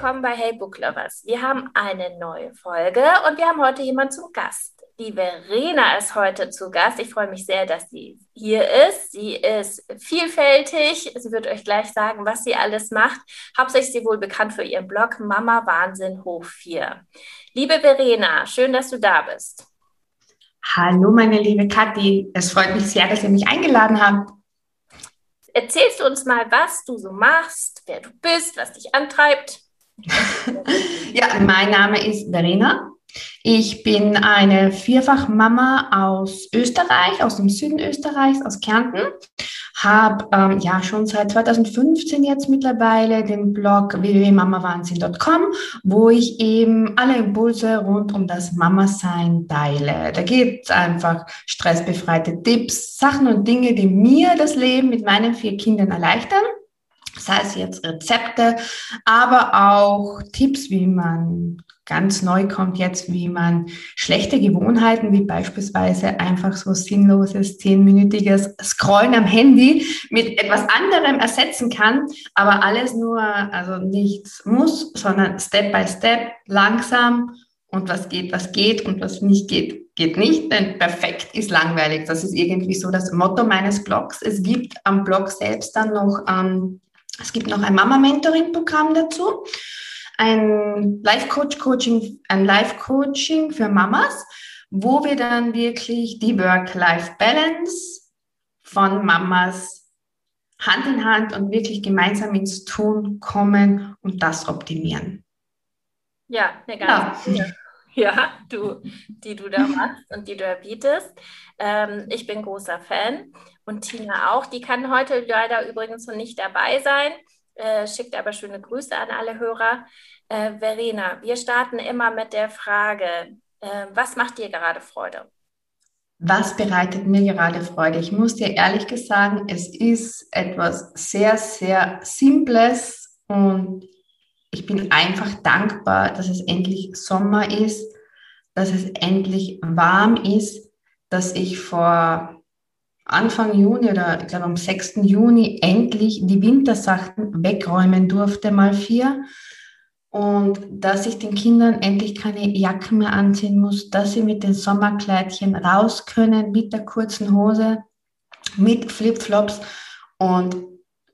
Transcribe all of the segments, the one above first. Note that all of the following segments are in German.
Willkommen bei Hey Book Lovers. Wir haben eine neue Folge und wir haben heute jemanden zum Gast. Die Verena ist heute zu Gast. Ich freue mich sehr, dass sie hier ist. Sie ist vielfältig. Sie wird euch gleich sagen, was sie alles macht. Hauptsächlich ist sie wohl bekannt für ihren Blog Mama Wahnsinn hoch 4. Liebe Verena, schön, dass du da bist. Hallo, meine liebe Kathi. Es freut mich sehr, dass ihr mich eingeladen habt. Erzählst du uns mal, was du so machst, wer du bist, was dich antreibt? ja, mein Name ist Verena. Ich bin eine Vierfachmama aus Österreich, aus dem Süden Österreichs, aus Kärnten. Habe ähm, ja schon seit 2015 jetzt mittlerweile den Blog www.mamawahnsinn.com, wo ich eben alle Impulse rund um das Mama-Sein teile. Da geht es einfach stressbefreite Tipps, Sachen und Dinge, die mir das Leben mit meinen vier Kindern erleichtern sei es jetzt Rezepte, aber auch Tipps, wie man ganz neu kommt jetzt, wie man schlechte Gewohnheiten, wie beispielsweise einfach so sinnloses, zehnminütiges Scrollen am Handy mit etwas anderem ersetzen kann, aber alles nur, also nichts muss, sondern Step by Step, langsam und was geht, was geht und was nicht geht, geht nicht, denn perfekt ist langweilig. Das ist irgendwie so das Motto meines Blogs. Es gibt am Blog selbst dann noch ähm, es gibt noch ein Mama-Mentoring-Programm dazu, ein Life-Coach-Coaching, ein Life-Coaching für Mamas, wo wir dann wirklich die Work-Life-Balance von Mamas Hand in Hand und wirklich gemeinsam ins Tun kommen und das optimieren. Ja, eine ganz ja. ja, du, die du da machst und die du erbietest. Ähm, ich bin großer Fan und Tina auch. Die kann heute leider übrigens noch nicht dabei sein, äh, schickt aber schöne Grüße an alle Hörer. Äh, Verena, wir starten immer mit der Frage, äh, was macht dir gerade Freude? Was bereitet mir gerade Freude? Ich muss dir ehrlich sagen, es ist etwas sehr, sehr Simples und ich bin einfach dankbar, dass es endlich Sommer ist, dass es endlich warm ist, dass ich vor Anfang Juni oder ich glaube am 6. Juni endlich die Wintersachen wegräumen durfte, mal vier. Und dass ich den Kindern endlich keine Jacken mehr anziehen muss, dass sie mit den Sommerkleidchen raus können, mit der kurzen Hose, mit Flipflops. Und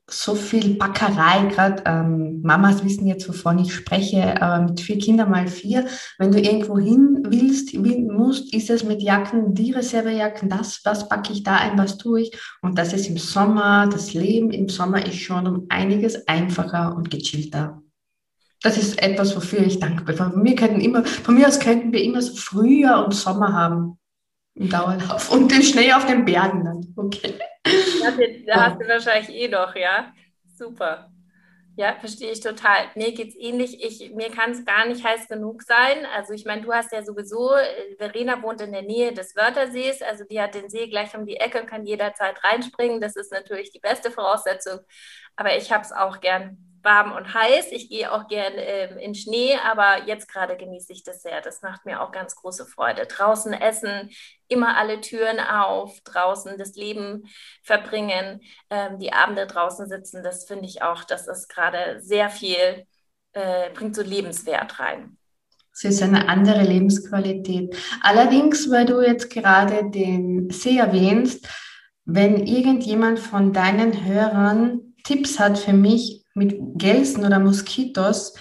so viel Backerei, gerade ähm, Mamas wissen jetzt, wovon ich spreche, aber mit vier Kindern mal vier, wenn du irgendwo hin willst, musst, ist es mit Jacken, die Reservejacken, das, was packe ich da ein, was tue ich? Und das ist im Sommer, das Leben im Sommer ist schon um einiges einfacher und gechillter. Das ist etwas, wofür ich dankbar bin. Von mir, könnten immer, von mir aus könnten wir immer so Frühjahr und Sommer haben im Dauerlauf und den Schnee auf den Bergen dann. Okay. Da hast du wahrscheinlich eh noch, ja? Super. Ja, verstehe ich total. Mir geht es ähnlich. Ich, mir kann es gar nicht heiß genug sein. Also ich meine, du hast ja sowieso, äh, Verena wohnt in der Nähe des Wörthersees, also die hat den See gleich um die Ecke und kann jederzeit reinspringen. Das ist natürlich die beste Voraussetzung. Aber ich habe es auch gern warm und heiß. Ich gehe auch gern ähm, in Schnee, aber jetzt gerade genieße ich das sehr. Das macht mir auch ganz große Freude. Draußen essen, immer alle Türen auf, draußen das Leben verbringen, ähm, die Abende draußen sitzen. Das finde ich auch, das ist gerade sehr viel, äh, bringt so Lebenswert rein. Es ist eine andere Lebensqualität. Allerdings, weil du jetzt gerade den See erwähnst, wenn irgendjemand von deinen Hörern Tipps hat für mich, mit Gelsen oder Moskitos,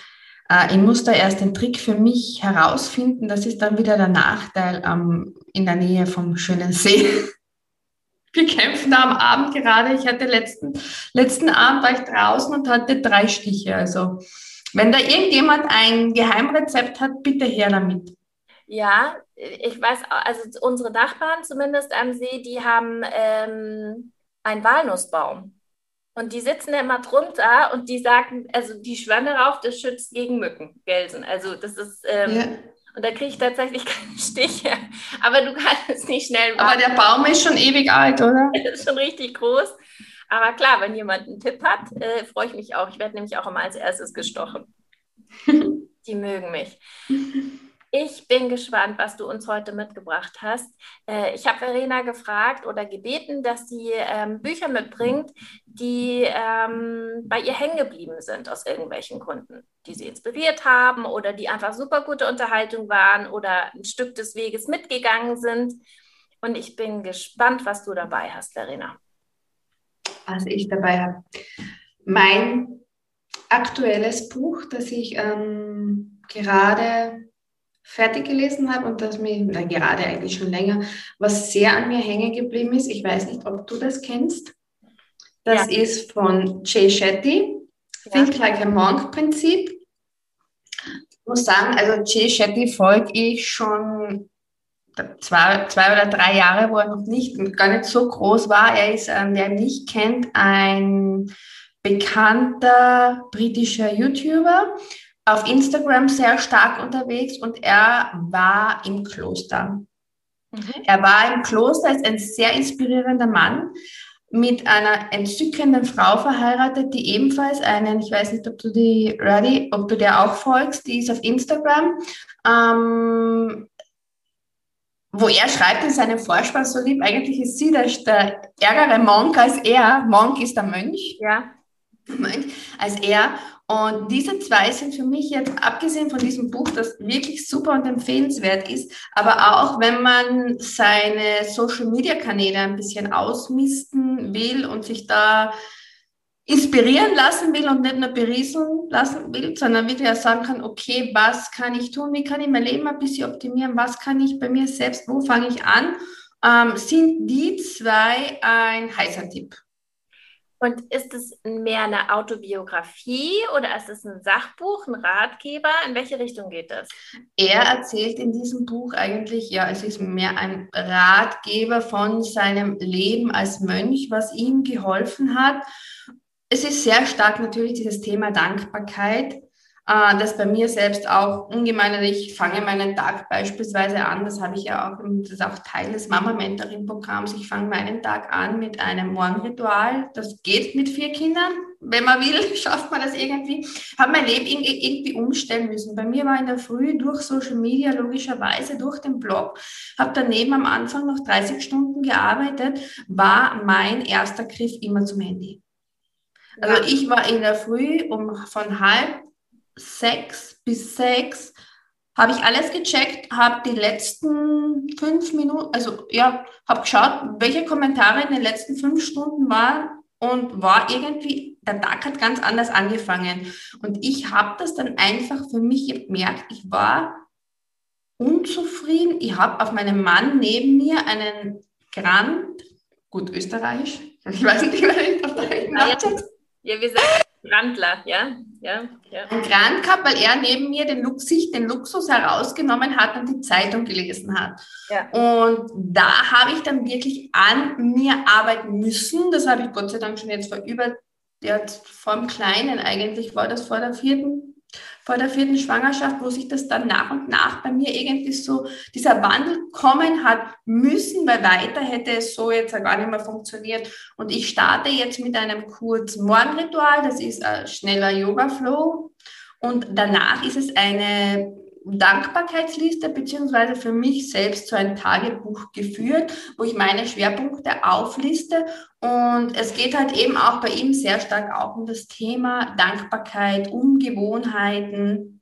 ich muss da erst den Trick für mich herausfinden. Das ist dann wieder der Nachteil ähm, in der Nähe vom schönen See. Wir kämpfen da am Abend gerade. Ich hatte letzten, letzten Abend war ich draußen und hatte drei Stiche. Also wenn da irgendjemand ein Geheimrezept hat, bitte her damit. Ja, ich weiß, also unsere Nachbarn zumindest am See, die haben ähm, einen Walnussbaum. Und die sitzen da immer drunter und die sagen, also die schwören darauf, das schützt gegen Mücken, Gelsen. Also das ist, ähm, ja. und da kriege ich tatsächlich keine Stiche. Aber du kannst es nicht schnell machen. Aber der Baum ist schon ewig alt, oder? Der ist schon richtig groß. Aber klar, wenn jemand einen Tipp hat, äh, freue ich mich auch. Ich werde nämlich auch immer als erstes gestochen. die mögen mich. Ich bin gespannt, was du uns heute mitgebracht hast. Äh, ich habe Verena gefragt oder gebeten, dass sie ähm, Bücher mitbringt, die ähm, bei ihr hängen geblieben sind aus irgendwelchen Gründen, die sie inspiriert haben oder die einfach super gute Unterhaltung waren oder ein Stück des Weges mitgegangen sind. Und ich bin gespannt, was du dabei hast, Verena. Was ich dabei habe. Mein aktuelles Buch, das ich ähm, gerade fertig gelesen habe und das mir, na, gerade eigentlich schon länger, was sehr an mir hängen geblieben ist. Ich weiß nicht, ob du das kennst. Das ja. ist von Jay Shetty, ja. Think Like a Monk Prinzip. Ich muss sagen, also Jay Shetty folge ich schon zwei, zwei oder drei Jahre, wo er noch nicht, gar nicht so groß war. Er ist, ähm, wer ihn nicht kennt, ein bekannter britischer YouTuber auf Instagram sehr stark unterwegs und er war im Kloster. Mhm. Er war im Kloster, ist ein sehr inspirierender Mann mit einer entzückenden Frau verheiratet, die ebenfalls einen, ich weiß nicht, ob du die ready, ob du der auch folgst, die ist auf Instagram, ähm, wo er schreibt in seinem Vorspann so lieb, eigentlich ist sie der, der ärgere Monk als er. Monk ist der Mönch. Ja. Mönch als er. Und diese zwei sind für mich jetzt, abgesehen von diesem Buch, das wirklich super und empfehlenswert ist, aber auch wenn man seine Social-Media-Kanäle ein bisschen ausmisten will und sich da inspirieren lassen will und nicht nur berieseln lassen will, sondern wirklich auch sagen kann, okay, was kann ich tun, wie kann ich mein Leben ein bisschen optimieren, was kann ich bei mir selbst, wo fange ich an, ähm, sind die zwei ein heißer Tipp. Und ist es mehr eine Autobiografie oder ist es ein Sachbuch, ein Ratgeber? In welche Richtung geht das? Er erzählt in diesem Buch eigentlich, ja, es ist mehr ein Ratgeber von seinem Leben als Mönch, was ihm geholfen hat. Es ist sehr stark natürlich dieses Thema Dankbarkeit äh, das bei mir selbst auch ungemein, ich fange meinen Tag beispielsweise an, das habe ich ja auch, das ist auch Teil des Mama-Mentoring-Programms, ich fange meinen Tag an mit einem Morgenritual, das geht mit vier Kindern, wenn man will, schafft man das irgendwie, habe mein Leben irgendwie umstellen müssen. Bei mir war in der Früh durch Social Media logischerweise, durch den Blog, habe daneben am Anfang noch 30 Stunden gearbeitet, war mein erster Griff immer zum Handy. Also ich war in der Früh um von halb sechs bis sechs habe ich alles gecheckt, habe die letzten fünf Minuten, also ja, habe geschaut, welche Kommentare in den letzten fünf Stunden waren und war irgendwie, der Tag hat ganz anders angefangen. Und ich habe das dann einfach für mich gemerkt, ich war unzufrieden. Ich habe auf meinem Mann neben mir einen Grand, gut österreichisch, ich weiß nicht, wie man auf Deutsch Ja, wir sagen Grandler, ja, ja, ja. Ein Grand gehabt, weil er neben mir den Lux, sich den Luxus herausgenommen hat und die Zeitung gelesen hat. Ja. Und da habe ich dann wirklich an mir arbeiten müssen. Das habe ich Gott sei Dank schon jetzt vor über, ja, vor dem Kleinen eigentlich, war das vor der vierten vor der vierten Schwangerschaft, wo sich das dann nach und nach bei mir irgendwie so, dieser Wandel kommen hat müssen, weil weiter hätte es so jetzt gar nicht mehr funktioniert. Und ich starte jetzt mit einem kurzen Morgenritual, das ist ein schneller Yoga-Flow. Und danach ist es eine Dankbarkeitsliste beziehungsweise für mich selbst so ein Tagebuch geführt, wo ich meine Schwerpunkte aufliste. Und es geht halt eben auch bei ihm sehr stark auch um das Thema Dankbarkeit, um Gewohnheiten.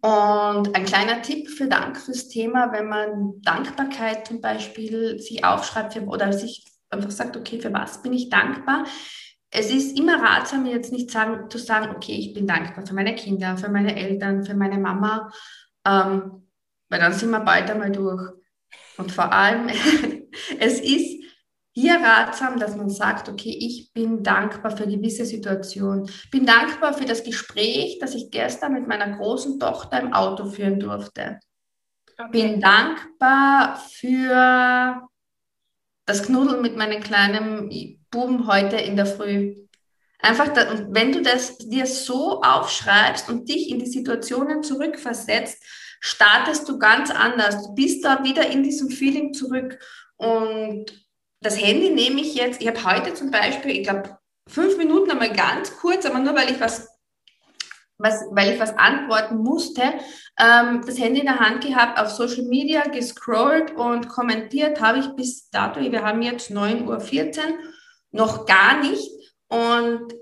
Und ein kleiner Tipp für Dank fürs Thema, wenn man Dankbarkeit zum Beispiel sich aufschreibt oder sich einfach sagt, okay, für was bin ich dankbar? Es ist immer ratsam, jetzt nicht sagen, zu sagen, okay, ich bin dankbar für meine Kinder, für meine Eltern, für meine Mama, ähm, weil dann sind wir bald einmal durch. Und vor allem, es ist hier ratsam, dass man sagt, okay, ich bin dankbar für gewisse Situationen, bin dankbar für das Gespräch, das ich gestern mit meiner großen Tochter im Auto führen durfte. Okay. Bin dankbar für das Knuddeln mit meinem kleinen Buben heute in der Früh. Einfach, da, und wenn du das dir so aufschreibst und dich in die Situationen zurückversetzt, startest du ganz anders. Du bist da wieder in diesem Feeling zurück. Und das Handy nehme ich jetzt, ich habe heute zum Beispiel, ich glaube, fünf Minuten einmal ganz kurz, aber nur weil ich was, was weil ich was antworten musste, ähm, das Handy in der Hand gehabt, auf Social Media gescrollt und kommentiert habe ich bis dato, wir haben jetzt 9.14 Uhr, noch gar nicht. Und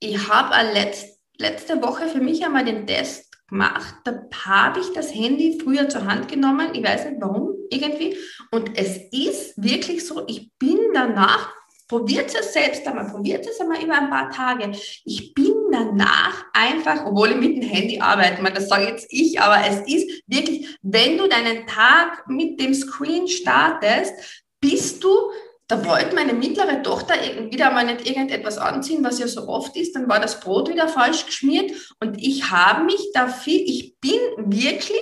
ich habe letzt, letzte Woche für mich einmal den Test gemacht. Da habe ich das Handy früher zur Hand genommen. Ich weiß nicht warum, irgendwie. Und es ist wirklich so, ich bin danach, probiert es selbst einmal, probiert es einmal über ein paar Tage. Ich bin danach einfach, obwohl ich mit dem Handy arbeite, man, das sage jetzt ich, aber es ist wirklich, wenn du deinen Tag mit dem Screen startest, bist du da wollte meine mittlere Tochter wieder mal nicht irgendetwas anziehen, was ja so oft ist, dann war das Brot wieder falsch geschmiert und ich habe mich dafür, ich bin wirklich,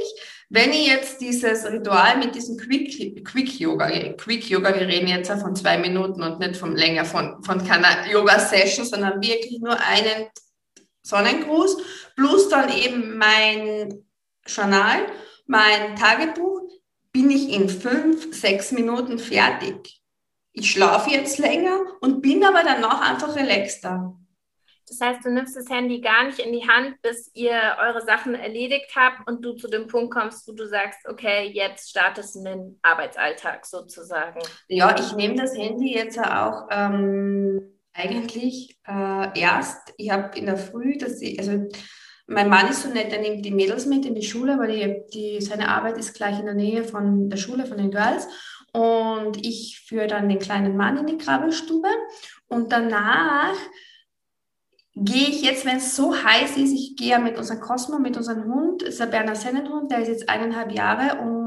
wenn ich jetzt dieses Ritual mit diesem Quick, Quick Yoga, Quick Yoga, wir reden jetzt ja von zwei Minuten und nicht von länger von, von keiner Yoga Session, sondern wirklich nur einen Sonnengruß plus dann eben mein Journal, mein Tagebuch, bin ich in fünf, sechs Minuten fertig ich schlafe jetzt länger und bin aber danach einfach relaxter. Das heißt, du nimmst das Handy gar nicht in die Hand, bis ihr eure Sachen erledigt habt und du zu dem Punkt kommst, wo du sagst, okay, jetzt startest du den Arbeitsalltag sozusagen. Ja, ich nehme das Handy jetzt auch ähm, eigentlich äh, erst. Ich habe in der Früh, dass ich, also mein Mann ist so nett, er nimmt die Mädels mit in die Schule, weil die, die, seine Arbeit ist gleich in der Nähe von der Schule, von den Girls. Und ich führe dann den kleinen Mann in die Krabbelstube. Und danach gehe ich jetzt, wenn es so heiß ist, ich gehe ja mit unserem Cosmo, mit unserem Hund, ist der Berner Sennenhund, der ist jetzt eineinhalb Jahre und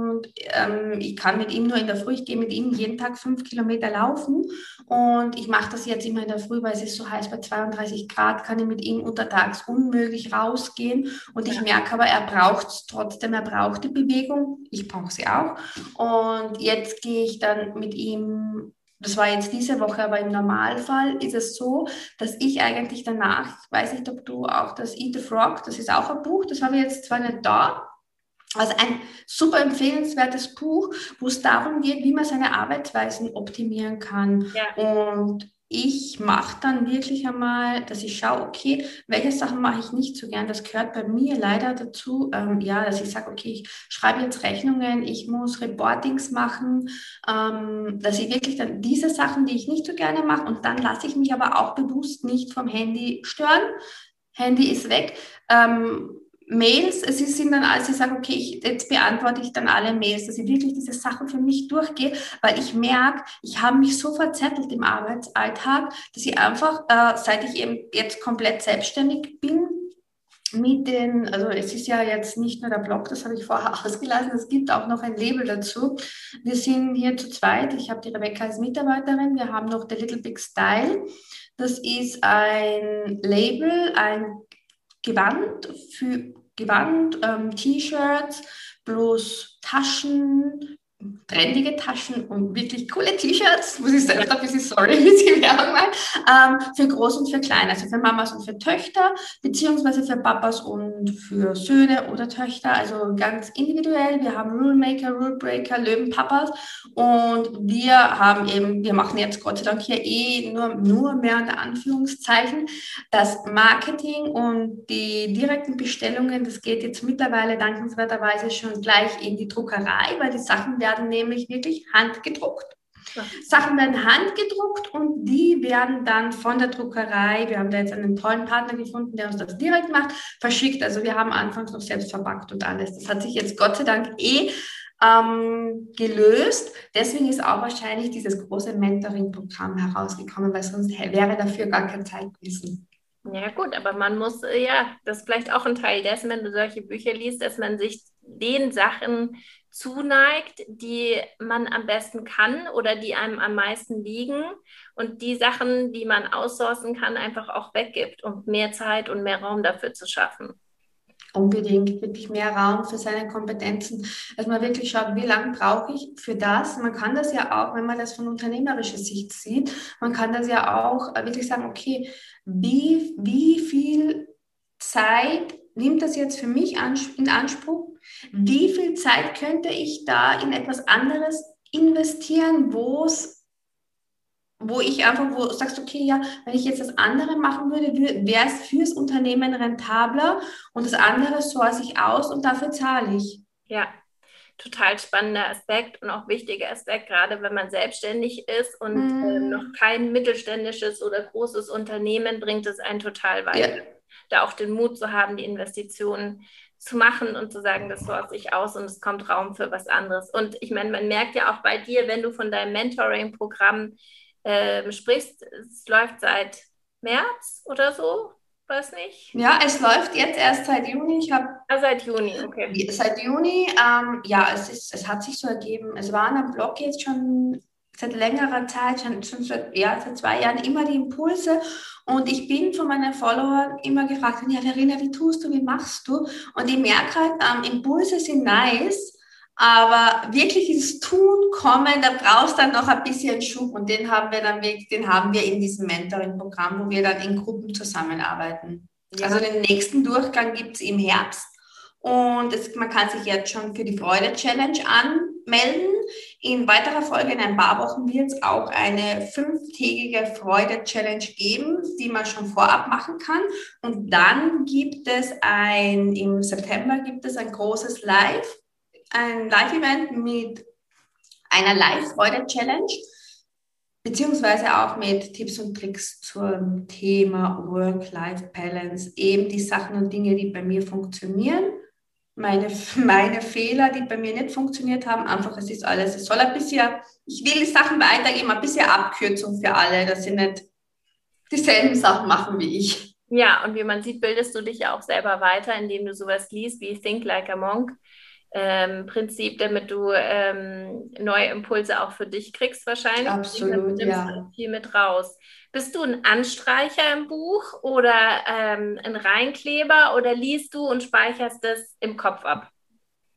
ähm, ich kann mit ihm nur in der Früh, ich gehe mit ihm jeden Tag fünf Kilometer laufen. Und ich mache das jetzt immer in der Früh, weil es ist so heiß, bei 32 Grad kann ich mit ihm untertags unmöglich rausgehen. Und ich merke aber, er braucht es trotzdem, er braucht die Bewegung, ich brauche sie auch. Und jetzt gehe ich dann mit ihm das war jetzt diese Woche, aber im Normalfall ist es so, dass ich eigentlich danach, ich weiß nicht, ob du auch das Eat the Frog, das ist auch ein Buch, das habe ich jetzt zwar nicht da, also ein super empfehlenswertes Buch, wo es darum geht, wie man seine Arbeitsweisen optimieren kann. Ja. Und ich mache dann wirklich einmal, dass ich schaue, okay, welche Sachen mache ich nicht so gern. Das gehört bei mir leider dazu, ähm, ja, dass ich sage, okay, ich schreibe jetzt Rechnungen, ich muss Reportings machen, ähm, dass ich wirklich dann diese Sachen, die ich nicht so gerne mache, und dann lasse ich mich aber auch bewusst nicht vom Handy stören. Handy ist weg. Ähm, Mails, es sind dann, als ich sage, okay, ich, jetzt beantworte ich dann alle Mails, dass ich wirklich diese Sachen für mich durchgehe, weil ich merke, ich habe mich so verzettelt im Arbeitsalltag, dass ich einfach, äh, seit ich eben jetzt komplett selbstständig bin, mit den, also es ist ja jetzt nicht nur der Blog, das habe ich vorher ausgelassen, es gibt auch noch ein Label dazu. Wir sind hier zu zweit, ich habe die Rebecca als Mitarbeiterin, wir haben noch The Little Big Style. Das ist ein Label, ein Gewand, für Gewand, ähm, T-Shirts, bloß Taschen, trendige Taschen und wirklich coole T-Shirts, muss ich selbst ein bisschen sorry, wie sie Werbung machen, ähm, für Groß und für Klein, also für Mamas und für Töchter, beziehungsweise für Papas und für Söhne oder Töchter, also ganz individuell. Wir haben Rule Maker, Rule Breaker, Löwenpapas und wir haben eben, wir machen jetzt Gott sei Dank hier eh nur, nur mehr unter Anführungszeichen, das Marketing und die direkten Bestellungen, das geht jetzt mittlerweile dankenswerterweise schon gleich in die Druckerei, weil die Sachen werden werden nämlich wirklich handgedruckt. Ja. Sachen werden handgedruckt und die werden dann von der Druckerei, wir haben da jetzt einen tollen Partner gefunden, der uns das direkt macht, verschickt. Also wir haben anfangs noch selbst verpackt und alles. Das hat sich jetzt Gott sei Dank eh ähm, gelöst. Deswegen ist auch wahrscheinlich dieses große Mentoring-Programm herausgekommen, weil sonst wäre dafür gar keine Zeit gewesen. Ja gut, aber man muss, äh, ja, das ist vielleicht auch ein Teil dessen, wenn du solche Bücher liest, dass man sich den Sachen zuneigt, die man am besten kann oder die einem am meisten liegen und die Sachen, die man aussourcen kann, einfach auch weggibt, um mehr Zeit und mehr Raum dafür zu schaffen. unbedingt wirklich mehr Raum für seine Kompetenzen, dass man wirklich schaut, wie lange brauche ich für das. Man kann das ja auch, wenn man das von unternehmerischer Sicht sieht, man kann das ja auch wirklich sagen, okay, wie, wie viel Zeit nimmt das jetzt für mich in Anspruch? Wie viel Zeit könnte ich da in etwas anderes investieren, wo es wo ich einfach, wo du sagst, okay, ja, wenn ich jetzt das andere machen würde, wäre es fürs Unternehmen rentabler und das andere source ich aus und dafür zahle ich. Ja, total spannender Aspekt und auch wichtiger Aspekt, gerade wenn man selbstständig ist und mm. äh, noch kein mittelständisches oder großes Unternehmen, bringt es einen total weiter. Ja. Da auch den Mut zu haben, die Investitionen zu machen und zu sagen, das source ich aus und es kommt Raum für was anderes. Und ich meine, man merkt ja auch bei dir, wenn du von deinem Mentoring-Programm ähm, sprichst, es läuft seit März oder so, weiß nicht. Ja, es läuft jetzt erst seit Juni. Ich habe ah, seit Juni, okay. Seit Juni, ähm, ja, es ist, es hat sich so ergeben. Es waren am Blog jetzt schon seit längerer Zeit, schon, schon seit, ja, seit zwei Jahren immer die Impulse. Und ich bin von meinen Followern immer gefragt, ja, Verena, wie tust du, wie machst du? Und ich merke halt, ähm, Impulse sind nice, aber wirklich ins Tun kommen, da brauchst du dann noch ein bisschen Schub und den haben wir dann den haben wir in diesem Mentoring-Programm, wo wir dann in Gruppen zusammenarbeiten. Ja. Also den nächsten Durchgang gibt es im Herbst und es, man kann sich jetzt schon für die Freude-Challenge anmelden. In weiterer Folge, in ein paar Wochen, wird es auch eine fünftägige Freude-Challenge geben, die man schon vorab machen kann. Und dann gibt es ein, im September gibt es ein großes Live ein Live-Event mit einer Live-Freude-Challenge, beziehungsweise auch mit Tipps und Tricks zum Thema Work-Life-Balance, eben die Sachen und Dinge, die bei mir funktionieren. Meine, meine Fehler, die bei mir nicht funktioniert haben, einfach, es ist alles, es soll ein bisschen, ich will die Sachen weitergeben, ein bisschen Abkürzung für alle, dass sie nicht dieselben Sachen machen wie ich. Ja, und wie man sieht, bildest du dich ja auch selber weiter, indem du sowas liest wie Think Like a Monk ähm, Prinzip, damit du ähm, neue Impulse auch für dich kriegst wahrscheinlich. Absolut, ja. Viel mit raus. Bist du ein Anstreicher im Buch oder ähm, ein Reinkleber oder liest du und speicherst das im Kopf ab?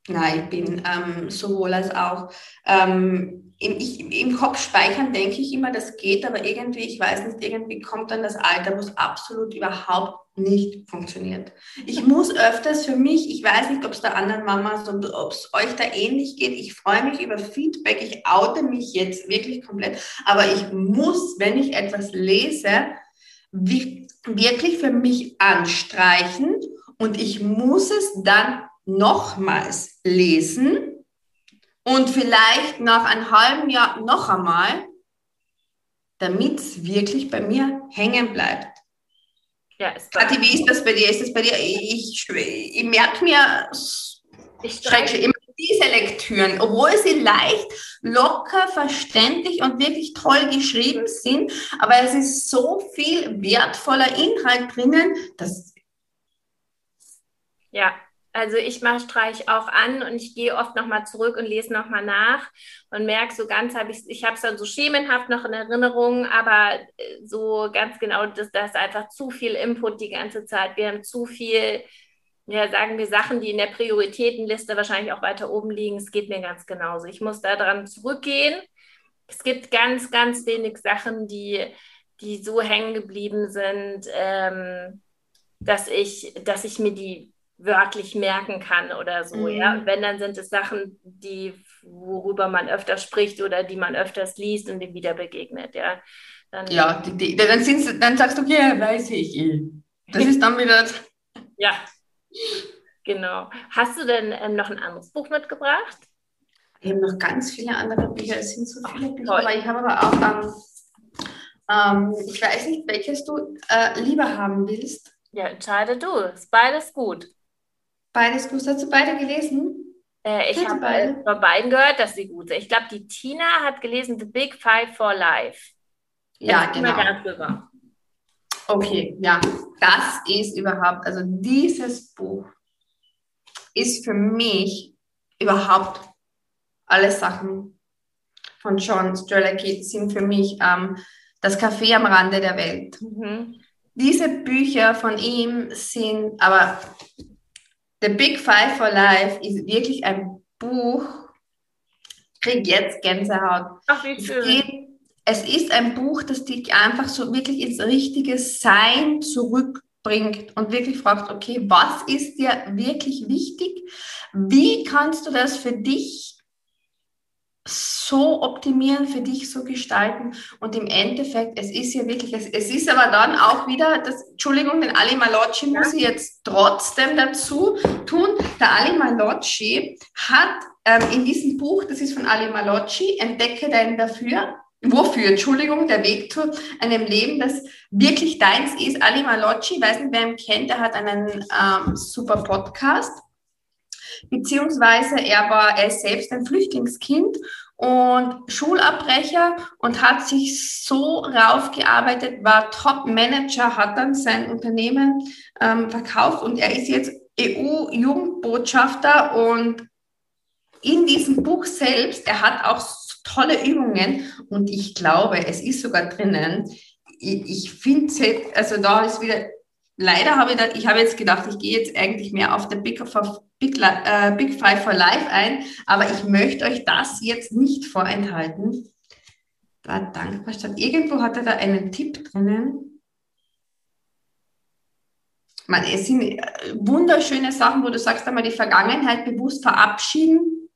Nein, ich bin ähm, sowohl als auch. Ähm, im, ich, Im Kopf speichern denke ich immer, das geht, aber irgendwie, ich weiß nicht, irgendwie kommt dann das Alter, wo es absolut überhaupt nicht funktioniert. Ich muss öfters für mich, ich weiß nicht, ob es der anderen Mamas und ob es euch da ähnlich geht, ich freue mich über Feedback, ich oute mich jetzt wirklich komplett, aber ich muss, wenn ich etwas lese, wirklich für mich anstreichen. Und ich muss es dann nochmals lesen. Und vielleicht nach einem halben Jahr noch einmal, damit es wirklich bei mir hängen bleibt. Ja, ist Kathi, wie ist das bei dir? Ist das bei dir? Ich, ich merke mir, ich schrecke immer diese Lektüren, obwohl sie leicht, locker, verständlich und wirklich toll geschrieben sind, aber es ist so viel wertvoller Inhalt drinnen, dass ja, also ich mache Streich auch an und ich gehe oft nochmal zurück und lese nochmal nach und merke so ganz, habe ich, ich habe es dann so schemenhaft noch in Erinnerung, aber äh, so ganz genau, dass das einfach zu viel Input die ganze Zeit. Wir haben zu viel, ja, sagen wir Sachen, die in der Prioritätenliste wahrscheinlich auch weiter oben liegen. Es geht mir ganz genauso. Ich muss da dran zurückgehen. Es gibt ganz, ganz wenig Sachen, die, die so hängen geblieben sind, ähm, dass ich, dass ich mir die wörtlich merken kann oder so. Mhm. Ja, wenn dann sind es Sachen, die worüber man öfter spricht oder die man öfters liest und dem wieder begegnet. Ja, dann, ja die, die, dann, dann sagst du, okay, weiß ich. Eh. Das ist dann wieder. ja, genau. Hast du denn ähm, noch ein anderes Buch mitgebracht? Ich habe noch ganz viele andere Bücher. Es sind so viele Bücher, aber ich habe aber auch, ähm, ähm, ich weiß nicht, welches du äh, lieber haben willst. Ja, entscheide du. Ist beides gut. Beides gut. Hast du beide gelesen? Äh, ich habe beide? von beiden gehört, dass sie gut sind. Ich glaube, die Tina hat gelesen The Big Five for Life. Ja, genau. Darüber. Okay, ja, das ist überhaupt, also dieses Buch ist für mich überhaupt alle Sachen von John Strelacki sind für mich ähm, das Café am Rande der Welt. Mhm. Diese Bücher von ihm sind aber The Big Five for Life ist wirklich ein Buch. Ich kriege jetzt Gänsehaut. Ach, wie schön. Es, geht, es ist ein Buch, das dich einfach so wirklich ins richtige Sein zurückbringt und wirklich fragt, okay, was ist dir wirklich wichtig? Wie kannst du das für dich so optimieren, für dich so gestalten. Und im Endeffekt, es ist ja wirklich, es, es ist aber dann auch wieder, das, Entschuldigung, den Ali Malocci muss ich jetzt trotzdem dazu tun. Der Ali Malocci hat ähm, in diesem Buch, das ist von Ali Malocci, Entdecke dein Dafür. Wofür? Entschuldigung, der Weg zu einem Leben, das wirklich deins ist. Ali Malocci, weiß nicht, wer ihn kennt, er hat einen ähm, super Podcast beziehungsweise er war, er selbst ein Flüchtlingskind und Schulabbrecher und hat sich so raufgearbeitet, war Top-Manager, hat dann sein Unternehmen ähm, verkauft und er ist jetzt EU-Jugendbotschafter und in diesem Buch selbst, er hat auch tolle Übungen und ich glaube, es ist sogar drinnen. Ich, ich finde, also da ist wieder leider habe ich, da, ich habe jetzt gedacht, ich gehe jetzt eigentlich mehr auf der Big, Big, äh, Big Five for Life ein, aber ich möchte euch das jetzt nicht vorenthalten. Da dankbar statt. Irgendwo hat er da einen Tipp drinnen. Man, es sind äh, wunderschöne Sachen, wo du sagst, einmal die Vergangenheit bewusst verabschieden,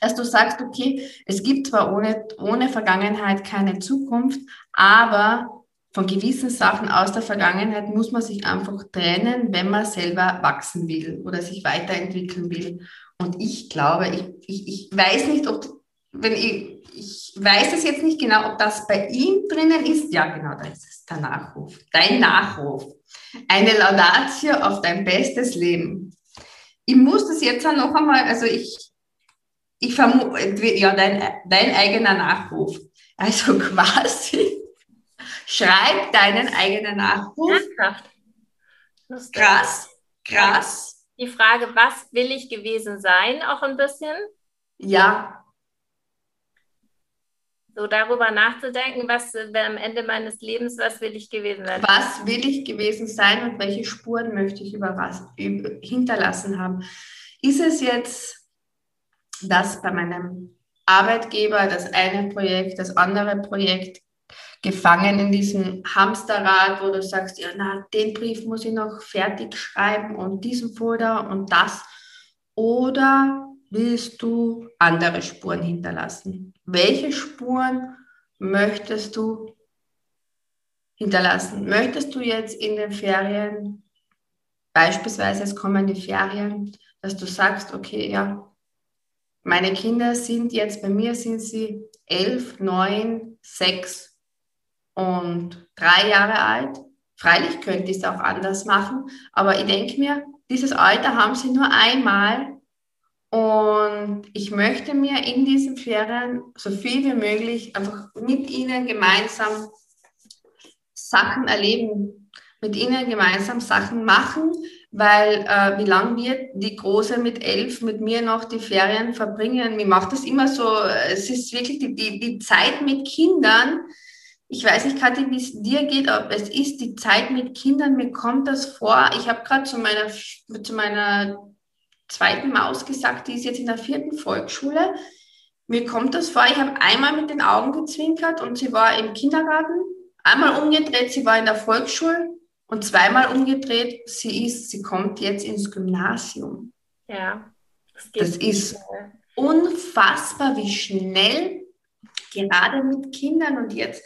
dass du sagst, okay, es gibt zwar ohne, ohne Vergangenheit keine Zukunft, aber von gewissen Sachen aus der Vergangenheit muss man sich einfach trennen, wenn man selber wachsen will oder sich weiterentwickeln will. Und ich glaube, ich, ich, ich weiß nicht, ob, wenn ich, ich weiß es jetzt nicht genau, ob das bei ihm drinnen ist. Ja, genau, da ist es, der Nachruf. Dein Nachruf. Eine Laudatio auf dein bestes Leben. Ich muss das jetzt noch einmal, also ich, ich vermute, ja, dein, dein eigener Nachruf. Also quasi, Schreib deinen eigenen Nachruf. Krass, krass. Die Frage, was will ich gewesen sein, auch ein bisschen? Ja. So darüber nachzudenken, was am Ende meines Lebens, was will ich gewesen sein? Was will ich gewesen sein und welche Spuren möchte ich hinterlassen haben? Ist es jetzt das bei meinem Arbeitgeber, das eine Projekt, das andere Projekt? Gefangen in diesem Hamsterrad, wo du sagst, ja, na, den Brief muss ich noch fertig schreiben und diesen Folder und das. Oder willst du andere Spuren hinterlassen? Welche Spuren möchtest du hinterlassen? Möchtest du jetzt in den Ferien, beispielsweise es kommen die Ferien, dass du sagst, okay, ja, meine Kinder sind jetzt, bei mir sind sie elf, neun, sechs und drei Jahre alt. Freilich könnte ich es auch anders machen, aber ich denke mir, dieses Alter haben sie nur einmal und ich möchte mir in diesen Ferien so viel wie möglich einfach mit ihnen gemeinsam Sachen erleben, mit ihnen gemeinsam Sachen machen, weil äh, wie lange wird die Große mit elf mit mir noch die Ferien verbringen? Mir macht das immer so, es ist wirklich die, die, die Zeit mit Kindern, ich weiß nicht, Kathi, wie es dir geht, aber es ist die Zeit mit Kindern, mir kommt das vor. Ich habe gerade zu meiner, zu meiner zweiten Maus gesagt, die ist jetzt in der vierten Volksschule. Mir kommt das vor, ich habe einmal mit den Augen gezwinkert und sie war im Kindergarten, einmal umgedreht, sie war in der Volksschule und zweimal umgedreht, sie ist, sie kommt jetzt ins Gymnasium. Ja. Das, das ist schnell. unfassbar, wie schnell gerade mit Kindern und jetzt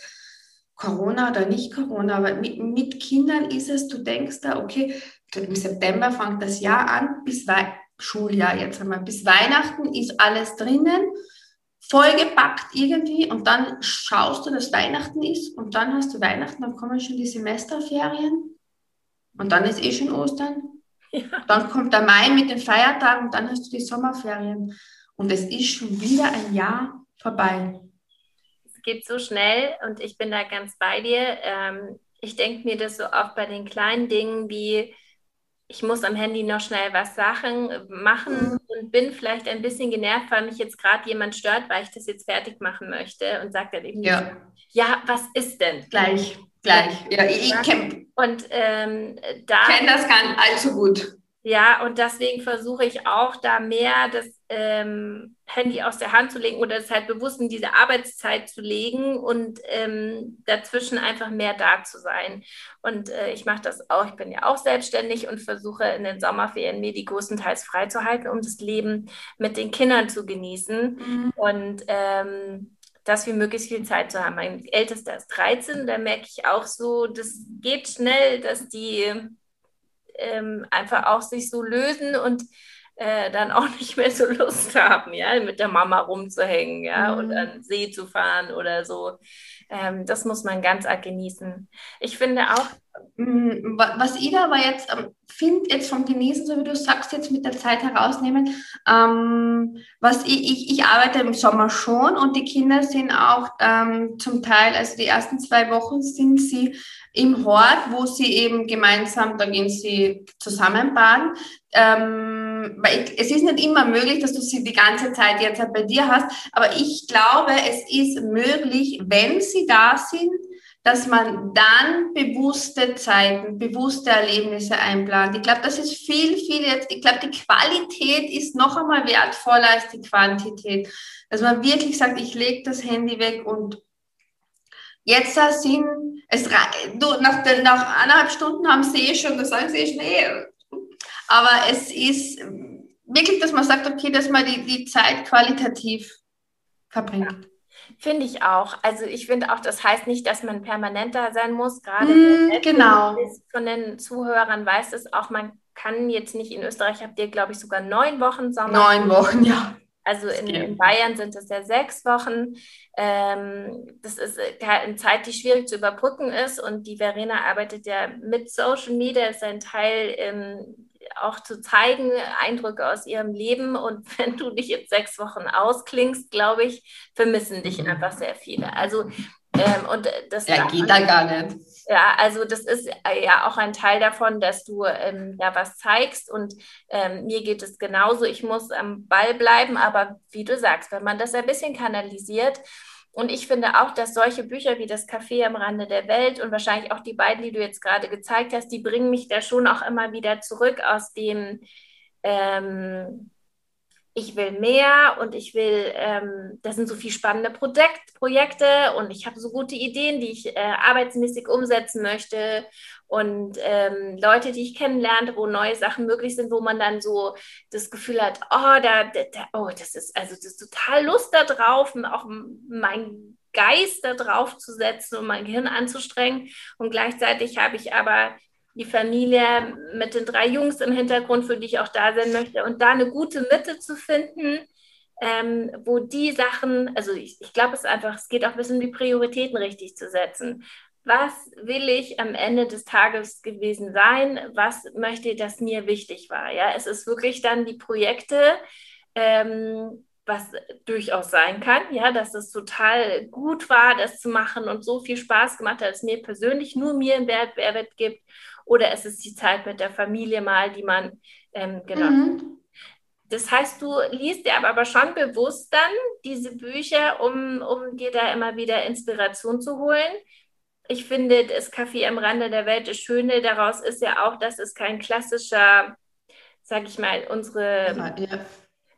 Corona oder nicht Corona, aber mit, mit Kindern ist es, du denkst da, okay, im September fängt das Jahr an, bis Wei Schuljahr jetzt einmal, bis Weihnachten ist alles drinnen, vollgepackt irgendwie und dann schaust du, dass Weihnachten ist und dann hast du Weihnachten, dann kommen schon die Semesterferien und dann ist eh schon Ostern. Ja. Dann kommt der Mai mit den Feiertagen und dann hast du die Sommerferien und es ist schon wieder ein Jahr vorbei geht so schnell und ich bin da ganz bei dir. Ähm, ich denke mir das so oft bei den kleinen Dingen wie, ich muss am Handy noch schnell was Sachen machen und bin vielleicht ein bisschen genervt, weil mich jetzt gerade jemand stört, weil ich das jetzt fertig machen möchte und sagt dann eben, ja, ja was ist denn? Gleich, gleich. Ja, ich, ich kenne und ähm, da kenne das ganz allzu gut. Ja, und deswegen versuche ich auch da mehr das ähm, Handy aus der Hand zu legen oder es halt bewusst in diese Arbeitszeit zu legen und ähm, dazwischen einfach mehr da zu sein. Und äh, ich mache das auch, ich bin ja auch selbstständig und versuche in den Sommerferien mir die größtenteils freizuhalten, um das Leben mit den Kindern zu genießen mhm. und ähm, das wie möglichst viel Zeit zu haben. Mein Ältester ist 13, da merke ich auch so, das geht schnell, dass die ähm, einfach auch sich so lösen und äh, dann auch nicht mehr so Lust haben, ja, mit der Mama rumzuhängen, ja, mhm. und an See zu fahren oder so. Ähm, das muss man ganz arg genießen. Ich finde auch. Mm, was ich aber jetzt ähm, finde, jetzt vom Genießen, so wie du sagst, jetzt mit der Zeit herausnehmen, ähm, was ich, ich, ich arbeite im Sommer schon und die Kinder sind auch ähm, zum Teil, also die ersten zwei Wochen sind sie im Hort, wo sie eben gemeinsam, da gehen sie zusammen baden. Ähm, weil ich, es ist nicht immer möglich, dass du sie die ganze Zeit jetzt halt bei dir hast, aber ich glaube, es ist möglich, wenn sie da sind, dass man dann bewusste Zeiten, bewusste Erlebnisse einplant. Ich glaube, das ist viel, viel jetzt, ich glaube, die Qualität ist noch einmal wertvoller als die Quantität. Dass man wirklich sagt, ich lege das Handy weg und Jetzt sind es, du, nach, nach eineinhalb Stunden haben sie eh schon gesagt, sie ist Schnee. Aber es ist wirklich, dass man sagt, okay, dass man die, die Zeit qualitativ verbringt. Ja. Finde ich auch. Also ich finde auch, das heißt nicht, dass man permanent da sein muss. Gerade mm, genau. von den Zuhörern weiß es auch, man kann jetzt nicht in Österreich, habt ihr, glaube ich, sogar neun Wochen Sommer. Neun Wochen, ja. Also in, in, Bayern sind es ja sechs Wochen. Ähm, das ist äh, eine Zeit, die schwierig zu überbrücken ist. Und die Verena arbeitet ja mit Social Media, ist ein Teil ähm, auch zu zeigen, Eindrücke aus ihrem Leben. Und wenn du dich jetzt sechs Wochen ausklingst, glaube ich, vermissen dich mhm. einfach sehr viele. Also ähm, und das ja, geht da gar nicht. Ja, also das ist äh, ja auch ein Teil davon, dass du ähm, ja was zeigst und ähm, mir geht es genauso. Ich muss am Ball bleiben, aber wie du sagst, wenn man das ein bisschen kanalisiert und ich finde auch, dass solche Bücher wie das Café am Rande der Welt und wahrscheinlich auch die beiden, die du jetzt gerade gezeigt hast, die bringen mich da schon auch immer wieder zurück aus dem ähm, ich will mehr und ich will, ähm, das sind so viele spannende Projekt, Projekte und ich habe so gute Ideen, die ich äh, arbeitsmäßig umsetzen möchte. Und ähm, Leute, die ich kennenlerne, wo neue Sachen möglich sind, wo man dann so das Gefühl hat, oh, da, da oh, das ist also das ist total Lust da drauf, auch mein Geist da drauf zu setzen und mein Gehirn anzustrengen. Und gleichzeitig habe ich aber die Familie mit den drei Jungs im Hintergrund, für die ich auch da sein möchte. Und da eine gute Mitte zu finden, ähm, wo die Sachen, also ich, ich glaube, es einfach, es geht auch ein bisschen um die Prioritäten richtig zu setzen. Was will ich am Ende des Tages gewesen sein? Was möchte, ich, dass mir wichtig war? Ja, es ist wirklich dann die Projekte, ähm, was durchaus sein kann, ja, dass es total gut war, das zu machen und so viel Spaß gemacht hat, dass es mir persönlich nur mir einen Wert, gibt oder es ist die Zeit mit der Familie mal, die man ähm, genossen mhm. Das heißt, du liest dir aber schon bewusst dann diese Bücher, um, um dir da immer wieder Inspiration zu holen. Ich finde, das Café am Rande der Welt, das Schöne daraus ist ja auch, dass es kein klassischer, sag ich mal, unsere ja, ja.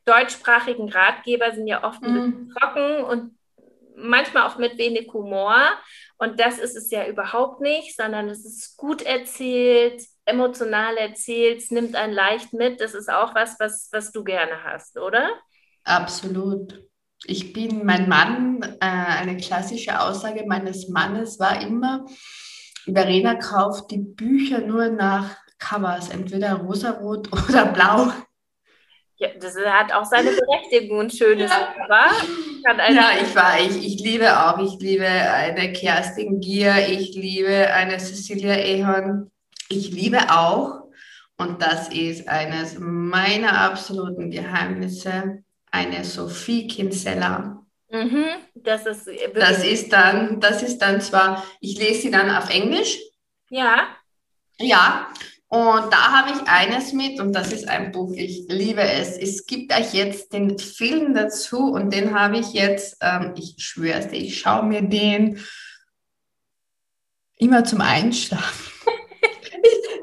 deutschsprachigen Ratgeber sind ja oft mhm. trocken und manchmal auch mit wenig Humor. Und das ist es ja überhaupt nicht, sondern es ist gut erzählt, emotional erzählt, es nimmt einen leicht mit. Das ist auch was, was, was du gerne hast, oder? Absolut. Ich bin mein Mann, äh, eine klassische Aussage meines Mannes war immer, Verena kauft die Bücher nur nach Covers, entweder rosarot oder blau. Ja, das hat auch seine Berechtigung, ein schönes ja. Ja, ich war, ich, ich liebe auch, ich liebe eine Kerstin Gier, ich liebe eine Cecilia Ehorn, ich liebe auch, und das ist eines meiner absoluten Geheimnisse, eine Sophie Kinsella. Mhm, das ist das ist dann, das ist dann zwar, ich lese sie dann auf Englisch. Ja. Ja, und da habe ich eines mit und das ist ein Buch, ich liebe es. Es gibt euch jetzt den Film dazu und den habe ich jetzt, ähm, ich schwöre es dir, ich schaue mir den immer zum Einschlafen.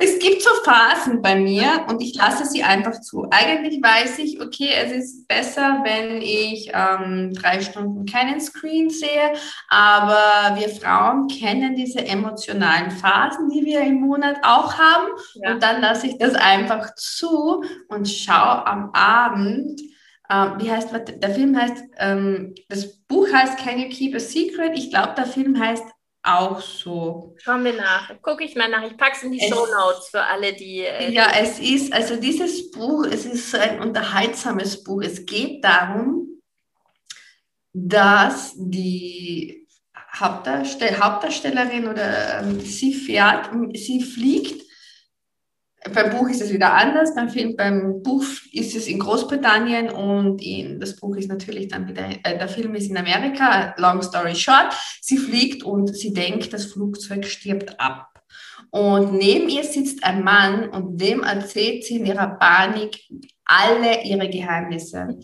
es gibt so Phasen bei mir und ich lasse sie einfach zu. Eigentlich weiß ich, okay, es ist besser, wenn ich ähm, drei Stunden keinen Screen sehe, aber wir Frauen kennen diese emotionalen Phasen, die wir im Monat auch haben ja. und dann lasse ich das einfach zu und schaue am Abend, ähm, wie heißt, der Film heißt, ähm, das Buch heißt Can You Keep a Secret? Ich glaube, der Film heißt auch so. Schauen wir nach. Gucke ich mal nach. Ich packe es in die Show Notes für alle, die. Äh, ja, es ist, also dieses Buch, es ist ein unterhaltsames Buch. Es geht darum, dass die Hauptdarstell Hauptdarstellerin oder ähm, sie fährt, sie fliegt beim Buch ist es wieder anders. Beim, Film, beim Buch ist es in Großbritannien und in, das Buch ist natürlich dann wieder, äh, der Film ist in Amerika. Long story short, sie fliegt und sie denkt, das Flugzeug stirbt ab. Und neben ihr sitzt ein Mann und dem erzählt sie in ihrer Panik alle ihre Geheimnisse.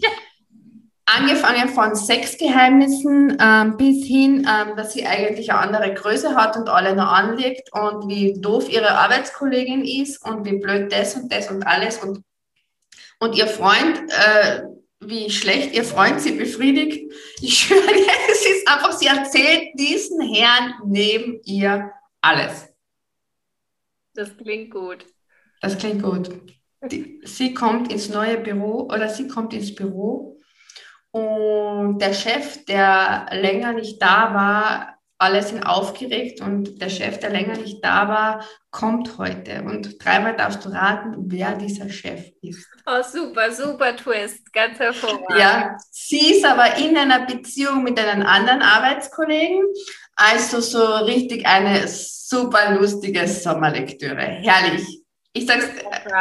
Angefangen von Sexgeheimnissen ähm, bis hin, ähm, dass sie eigentlich eine andere Größe hat und alle nur anlegt und wie doof ihre Arbeitskollegin ist und wie blöd das und das und alles und, und ihr Freund, äh, wie schlecht ihr Freund sie befriedigt. Ich schwöre, es ist einfach, sie erzählt diesen Herrn neben ihr alles. Das klingt gut. Das klingt gut. Die, sie kommt ins neue Büro oder sie kommt ins Büro und der Chef, der länger nicht da war, alle sind aufgeregt und der Chef, der länger nicht da war, kommt heute. Und dreimal darfst du raten, wer dieser Chef ist. Oh, super, super Twist, ganz hervorragend. Ja, sie ist aber in einer Beziehung mit einem anderen Arbeitskollegen. Also so richtig eine super lustige Sommerlektüre. Herrlich ich sage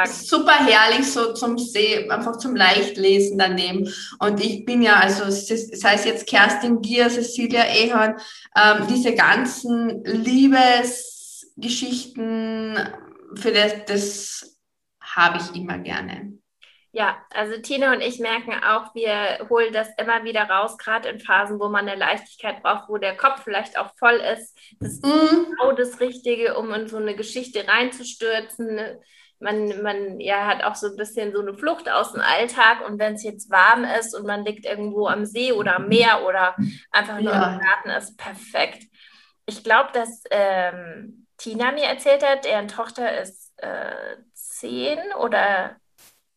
es super herrlich, so zum See, einfach zum Leichtlesen daneben. Und ich bin ja, also sei es jetzt Kerstin Gier, Cecilia Ehorn, ähm, diese ganzen Liebesgeschichten, für das, das habe ich immer gerne. Ja, also Tina und ich merken auch, wir holen das immer wieder raus, gerade in Phasen, wo man eine Leichtigkeit braucht, wo der Kopf vielleicht auch voll ist. Das ist mm. genau das Richtige, um in so eine Geschichte reinzustürzen. Man, man ja, hat auch so ein bisschen so eine Flucht aus dem Alltag und wenn es jetzt warm ist und man liegt irgendwo am See oder am Meer oder einfach nur ja. im Garten, ist perfekt. Ich glaube, dass ähm, Tina mir erzählt hat, deren Tochter ist äh, zehn oder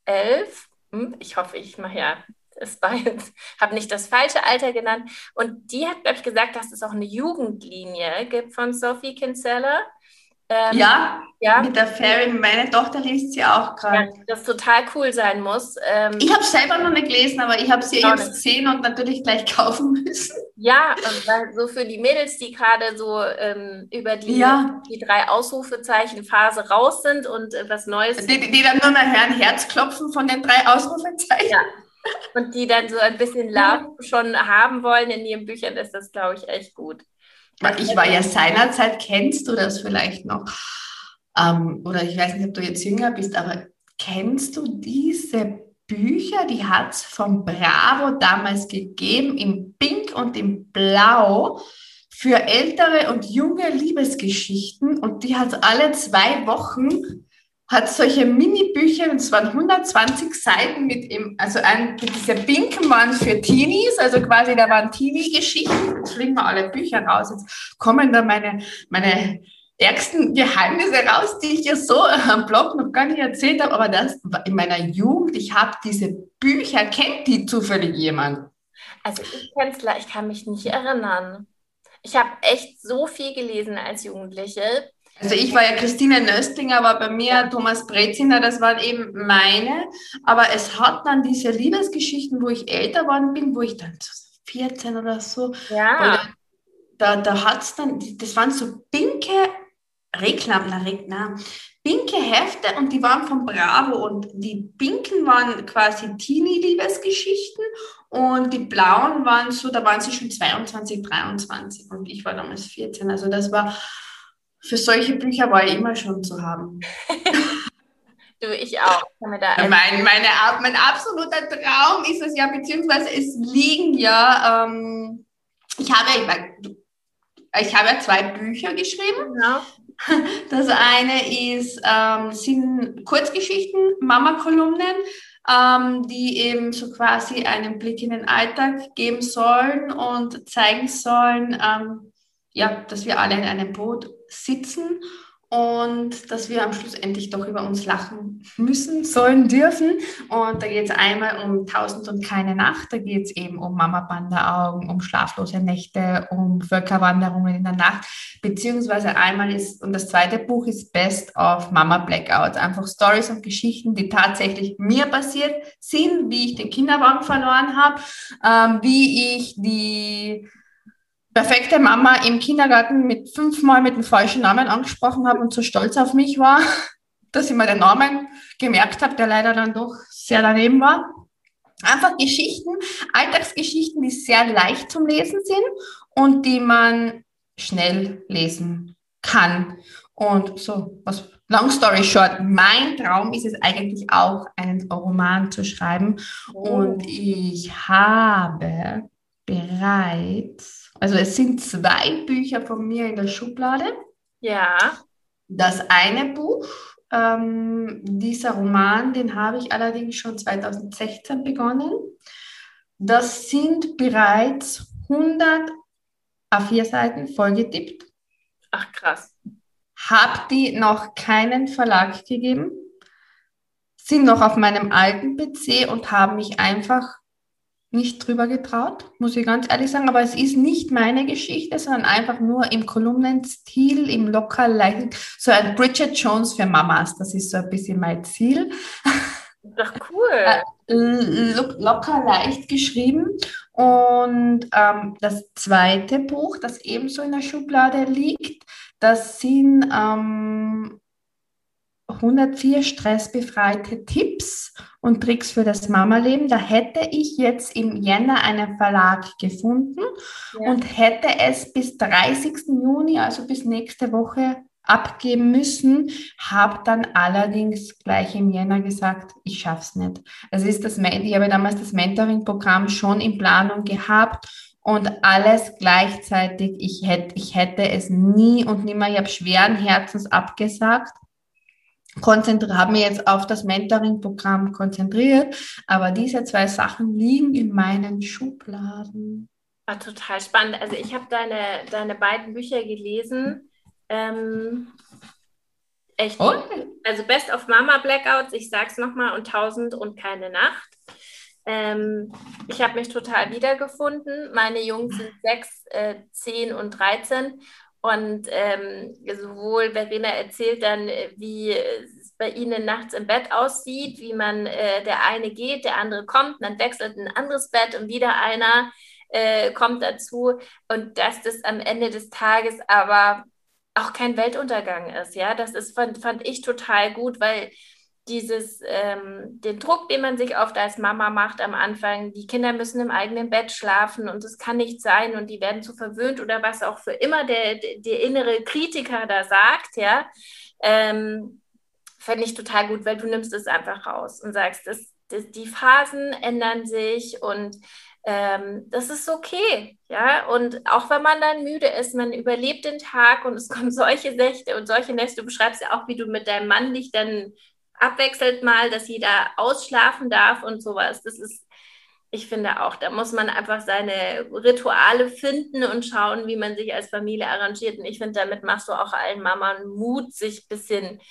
elf. Hm, ich hoffe, ich mache ja es habe nicht das falsche Alter genannt. Und die hat, glaube ich, gesagt, dass es auch eine Jugendlinie gibt von Sophie Kinsella. Ähm, ja, ja, mit der Fairy. Meine Tochter liest sie auch gerade. Ja, das total cool sein muss. Ähm, ich habe selber noch nicht gelesen, aber ich habe sie jetzt gesehen und natürlich gleich kaufen müssen. Ja, und so für die Mädels, die gerade so ähm, über die, ja. die drei Ausrufezeichen-Phase raus sind und äh, was Neues. Die, die, dann nur mal hören Herzklopfen von den drei Ausrufezeichen. Ja. Und die dann so ein bisschen Love schon haben wollen in ihren Büchern, ist das, glaube ich, echt gut. Ich war ja seinerzeit, kennst du das vielleicht noch? Ähm, oder ich weiß nicht, ob du jetzt jünger bist, aber kennst du diese Bücher? Die hat es von Bravo damals gegeben, in Pink und in Blau für ältere und junge Liebesgeschichten. Und die hat alle zwei Wochen hat solche Mini-Bücher, und es waren 120 Seiten mit ihm, also ein, dieser pinken für Teenies, also quasi da waren Teenie-Geschichten, jetzt fliegen wir alle Bücher raus, jetzt kommen da meine, meine ärgsten Geheimnisse raus, die ich ja so am Blog noch gar nicht erzählt habe, aber das in meiner Jugend, ich habe diese Bücher, kennt die zufällig jemand? Also ich kenn's, ich kann mich nicht erinnern. Ich habe echt so viel gelesen als Jugendliche. Also ich war ja Christine Nöstlinger, war bei mir Thomas Breziner, das waren eben meine. Aber es hat dann diese Liebesgeschichten, wo ich älter geworden bin, wo ich dann so 14 oder so. Ja. Da, da hat es dann, das waren so pinke Reklam, na, pinke Hefte und die waren von Bravo und die pinken waren quasi Teenie-Liebesgeschichten und die blauen waren so, da waren sie schon 22, 23 und ich war damals 14. Also das war für solche Bücher war ich immer schon zu haben. du, ich auch. mein, meine, mein absoluter Traum ist es ja, beziehungsweise es liegen ja, ähm, ich habe, ich habe ja zwei Bücher geschrieben. Ja. Das eine ist, ähm, sind Kurzgeschichten, Mama-Kolumnen, ähm, die eben so quasi einen Blick in den Alltag geben sollen und zeigen sollen, ähm, ja, dass wir alle in einem Boot sitzen und dass wir am Schluss endlich doch über uns lachen müssen, sollen, dürfen. Und da geht es einmal um Tausend und keine Nacht, da geht es eben um Mama Panda Augen, um schlaflose Nächte, um Völkerwanderungen in der Nacht, beziehungsweise einmal ist, und das zweite Buch ist Best of Mama Blackouts, einfach Stories und Geschichten, die tatsächlich mir passiert sind, wie ich den Kinderwagen verloren habe, ähm, wie ich die perfekte Mama im Kindergarten mit fünfmal mit dem falschen Namen angesprochen habe und so stolz auf mich war, dass ich mir den Namen gemerkt habe, der leider dann doch sehr daneben war. Einfach Geschichten, Alltagsgeschichten, die sehr leicht zum Lesen sind und die man schnell lesen kann. Und so, was, long story short, mein Traum ist es eigentlich auch, einen Roman zu schreiben. Oh. Und ich habe bereits, also es sind zwei Bücher von mir in der Schublade. Ja. Das eine Buch, ähm, dieser Roman, den habe ich allerdings schon 2016 begonnen. Das sind bereits 100 A4 Seiten vollgetippt. Ach krass. Habe die noch keinen Verlag gegeben, sind noch auf meinem alten PC und haben mich einfach nicht drüber getraut, muss ich ganz ehrlich sagen. Aber es ist nicht meine Geschichte, sondern einfach nur im Kolumnenstil, im locker leicht, so ein Bridget Jones für Mamas. Das ist so ein bisschen mein Ziel. Doch cool. Äh, locker leicht geschrieben. Und ähm, das zweite Buch, das ebenso in der Schublade liegt, das sind ähm, 104 stressbefreite Tipps und Tricks für das Mama-Leben. Da hätte ich jetzt im Jänner einen Verlag gefunden ja. und hätte es bis 30. Juni, also bis nächste Woche, abgeben müssen, habe dann allerdings gleich im Jänner gesagt, ich schaffe es nicht. Es ist das, ich habe damals das Mentoring-Programm schon in Planung gehabt und alles gleichzeitig. Ich hätte, ich hätte es nie und nimmer, ich habe schweren Herzens abgesagt habe mich jetzt auf das Mentoring-Programm konzentriert, aber diese zwei Sachen liegen in meinen Schubladen. War ah, total spannend. Also ich habe deine, deine beiden Bücher gelesen. Ähm, echt. Oh. Also Best of Mama Blackouts, ich sag's nochmal, und 1000 und keine Nacht. Ähm, ich habe mich total wiedergefunden. Meine Jungs sind 6, äh, 10 und 13 und ähm, sowohl Verena erzählt dann, äh, wie es bei ihnen nachts im Bett aussieht, wie man äh, der eine geht, der andere kommt, dann wechselt ein anderes Bett und wieder einer äh, kommt dazu. Und dass das am Ende des Tages aber auch kein Weltuntergang ist. Ja, das ist, fand, fand ich total gut, weil dieses, ähm, den Druck, den man sich oft als Mama macht am Anfang, die Kinder müssen im eigenen Bett schlafen und es kann nicht sein und die werden zu verwöhnt oder was auch für immer der, der innere Kritiker da sagt, ja, ähm, fände ich total gut, weil du nimmst es einfach raus und sagst, das, das, die Phasen ändern sich und ähm, das ist okay, ja. Und auch wenn man dann müde ist, man überlebt den Tag und es kommen solche Nächte und solche Nächte. Du beschreibst ja auch, wie du mit deinem Mann dich dann abwechselt mal, dass jeder ausschlafen darf und sowas. Das ist, ich finde auch, da muss man einfach seine Rituale finden und schauen, wie man sich als Familie arrangiert. Und ich finde, damit machst du auch allen Mamas Mut, sich ein bisschen,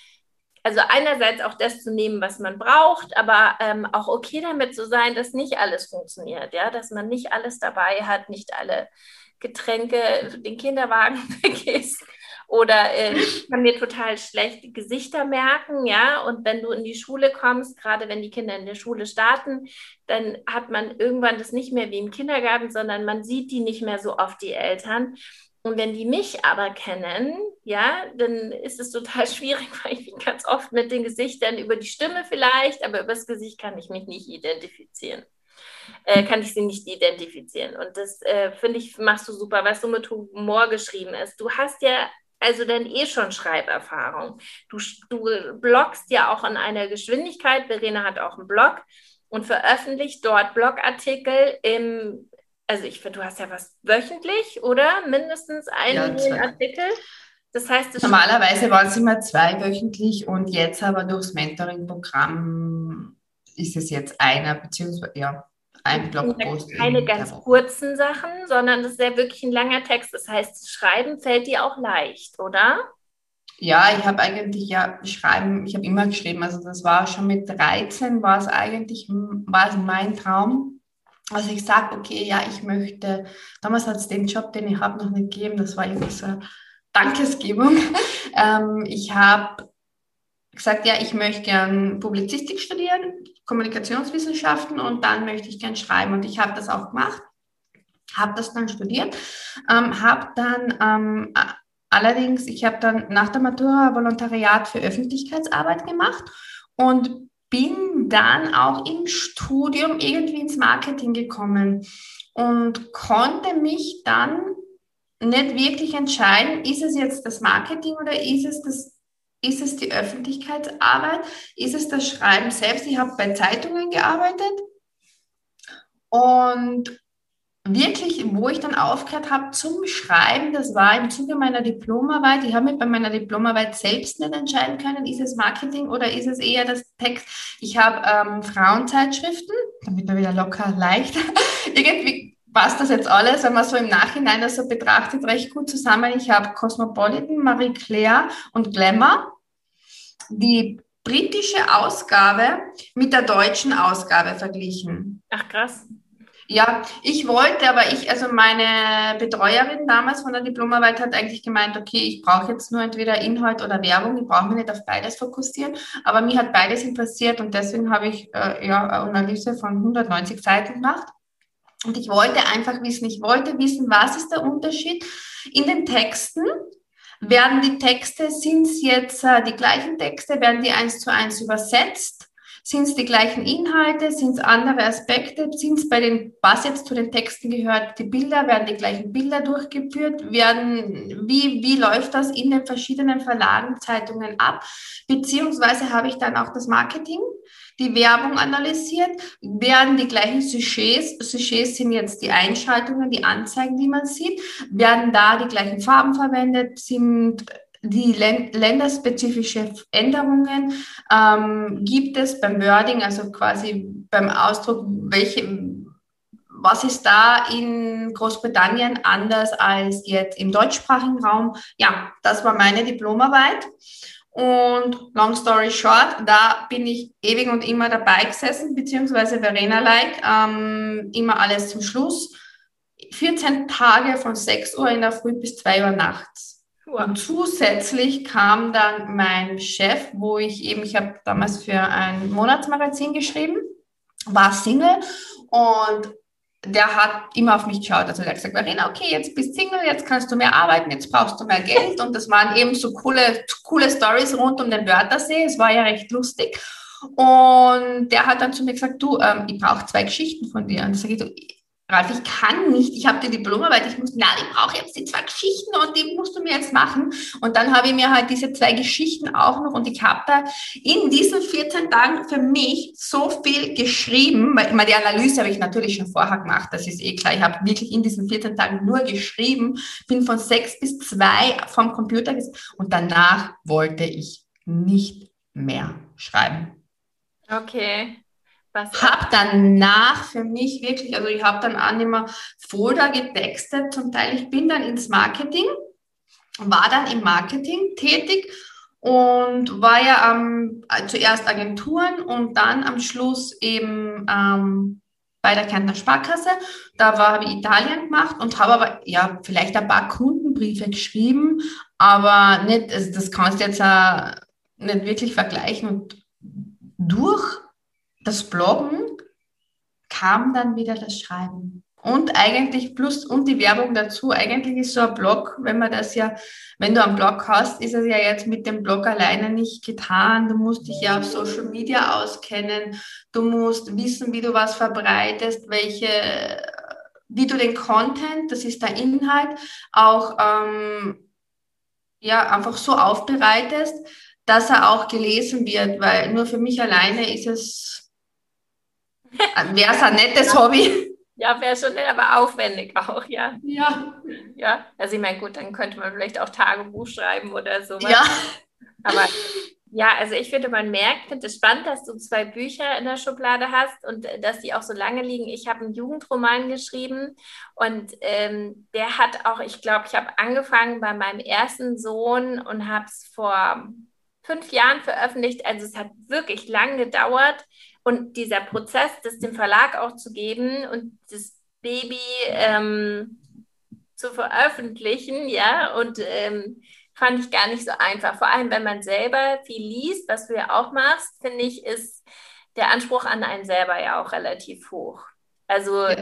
also einerseits auch das zu nehmen, was man braucht, aber ähm, auch okay damit zu sein, dass nicht alles funktioniert, ja, dass man nicht alles dabei hat, nicht alle Getränke, den Kinderwagen vergisst oder äh, ich kann mir total schlecht Gesichter merken, ja. Und wenn du in die Schule kommst, gerade wenn die Kinder in der Schule starten, dann hat man irgendwann das nicht mehr wie im Kindergarten, sondern man sieht die nicht mehr so oft, die Eltern. Und wenn die mich aber kennen, ja, dann ist es total schwierig, weil ich mich ganz oft mit den Gesichtern über die Stimme vielleicht, aber über das Gesicht kann ich mich nicht identifizieren. Äh, kann ich sie nicht identifizieren. Und das äh, finde ich, machst du super, was so mit Humor geschrieben ist. Du hast ja also dann eh schon Schreiberfahrung. Du, du bloggst ja auch in einer Geschwindigkeit. Verena hat auch einen Blog und veröffentlicht dort Blogartikel im, also ich finde, du hast ja was wöchentlich, oder? Mindestens einen ja, Artikel. Das heißt, normalerweise waren es immer zweiwöchentlich und jetzt aber durchs Mentoring-Programm ist es jetzt einer, beziehungsweise ja, ein Blogpost. Keine ganz kurzen Sachen, sondern das ist ja wirklich ein langer Text. Das heißt, Schreiben fällt dir auch leicht, oder? Ja, ich habe eigentlich ja schreiben, ich habe immer geschrieben. Also das war schon mit 13 war es eigentlich war es mein Traum. Also ich sage, okay, ja, ich möchte, damals hat es den Job, den ich habe, noch nicht gegeben. Das war irgendwie so eine Dankesgebung. Ähm, ich habe gesagt, ja, ich möchte gern Publizistik studieren, Kommunikationswissenschaften und dann möchte ich gern schreiben. Und ich habe das auch gemacht, habe das dann studiert, ähm, habe dann ähm, allerdings, ich habe dann nach der Matura Volontariat für Öffentlichkeitsarbeit gemacht und bin dann auch im Studium irgendwie ins Marketing gekommen und konnte mich dann nicht wirklich entscheiden, ist es jetzt das Marketing oder ist es das ist es die Öffentlichkeitsarbeit? Ist es das Schreiben selbst? Ich habe bei Zeitungen gearbeitet und wirklich, wo ich dann aufgehört habe zum Schreiben, das war im Zuge meiner Diplomarbeit. Ich habe mich bei meiner Diplomarbeit selbst nicht entscheiden können, ist es Marketing oder ist es eher das Text. Ich habe ähm, Frauenzeitschriften, damit man wieder locker leicht, irgendwie passt das jetzt alles, wenn man so im Nachhinein das so betrachtet, recht gut zusammen. Ich habe Cosmopolitan, Marie Claire und Glamour. Die britische Ausgabe mit der deutschen Ausgabe verglichen. Ach krass. Ja, ich wollte, aber ich, also meine Betreuerin damals von der Diplomarbeit hat eigentlich gemeint, okay, ich brauche jetzt nur entweder Inhalt oder Werbung, ich brauche mich nicht auf beides fokussieren, aber mir hat beides interessiert und deswegen habe ich äh, ja, eine Analyse von 190 Seiten gemacht. Und ich wollte einfach wissen, ich wollte wissen, was ist der Unterschied in den Texten werden die Texte, sind es jetzt äh, die gleichen Texte, werden die eins zu eins übersetzt? Sind es die gleichen Inhalte? Sind es andere Aspekte? Sind es bei den, was jetzt zu den Texten gehört, die Bilder? Werden die gleichen Bilder durchgeführt? Werden, wie, wie läuft das in den verschiedenen Verlagen, Zeitungen ab? Beziehungsweise habe ich dann auch das Marketing, die Werbung analysiert? Werden die gleichen Sujets, Sujets sind jetzt die Einschaltungen, die Anzeigen, die man sieht, werden da die gleichen Farben verwendet? Sind die länderspezifische Änderungen ähm, gibt es beim Wording, also quasi beim Ausdruck, welche, was ist da in Großbritannien anders als jetzt im deutschsprachigen Raum? Ja, das war meine Diplomarbeit. Und long story short, da bin ich ewig und immer dabei gesessen, beziehungsweise Verena-like, ähm, immer alles zum Schluss. 14 Tage von 6 Uhr in der Früh bis 2 Uhr nachts. Und zusätzlich kam dann mein Chef, wo ich eben, ich habe damals für ein Monatsmagazin geschrieben, war Single und der hat immer auf mich geschaut. Also der hat gesagt, Marina, okay, jetzt bist Single, jetzt kannst du mehr arbeiten, jetzt brauchst du mehr Geld. Und das waren eben so coole, coole Stories rund um den Wörthersee. Es war ja recht lustig. Und der hat dann zu mir gesagt, du, ähm, ich brauche zwei Geschichten von dir. Und da sage ich, du, Ralf, ich kann nicht, ich habe die Diplomarbeit, ich muss, na, ich brauche jetzt die zwei Geschichten und die musst du mir jetzt machen. Und dann habe ich mir halt diese zwei Geschichten auch noch und ich habe da in diesen 14 Tagen für mich so viel geschrieben, weil immer die Analyse habe ich natürlich schon vorher gemacht, das ist eh klar. Ich habe wirklich in diesen 14 Tagen nur geschrieben, bin von sechs bis zwei vom Computer und danach wollte ich nicht mehr schreiben. Okay. Was habe danach für mich wirklich, also ich habe dann auch immer Folder getextet, zum Teil, ich bin dann ins Marketing, war dann im Marketing tätig und war ja ähm, zuerst Agenturen und dann am Schluss eben ähm, bei der Kärntner Sparkasse. Da habe ich Italien gemacht und habe aber ja vielleicht ein paar Kundenbriefe geschrieben, aber nicht, also das kannst du jetzt äh, nicht wirklich vergleichen und durch das Bloggen kam dann wieder das Schreiben. Und eigentlich plus und die Werbung dazu. Eigentlich ist so ein Blog, wenn man das ja, wenn du einen Blog hast, ist es ja jetzt mit dem Blog alleine nicht getan. Du musst dich ja auf Social Media auskennen. Du musst wissen, wie du was verbreitest, welche, wie du den Content, das ist der Inhalt, auch ähm, ja einfach so aufbereitest, dass er auch gelesen wird, weil nur für mich alleine ist es Wäre es ein nettes Hobby? Ja, wäre schon aber aufwendig auch, ja. Ja. Ja, also ich meine, gut, dann könnte man vielleicht auch Tagebuch schreiben oder sowas. Ja. Aber ja, also ich finde, man merkt, finde es spannend, dass du zwei Bücher in der Schublade hast und äh, dass die auch so lange liegen. Ich habe einen Jugendroman geschrieben und ähm, der hat auch, ich glaube, ich habe angefangen bei meinem ersten Sohn und habe es vor fünf Jahren veröffentlicht. Also es hat wirklich lang gedauert und dieser Prozess, das dem Verlag auch zu geben und das Baby ähm, zu veröffentlichen, ja, und ähm, fand ich gar nicht so einfach. Vor allem, wenn man selber viel liest, was du ja auch machst, finde ich, ist der Anspruch an einen selber ja auch relativ hoch. Also ja.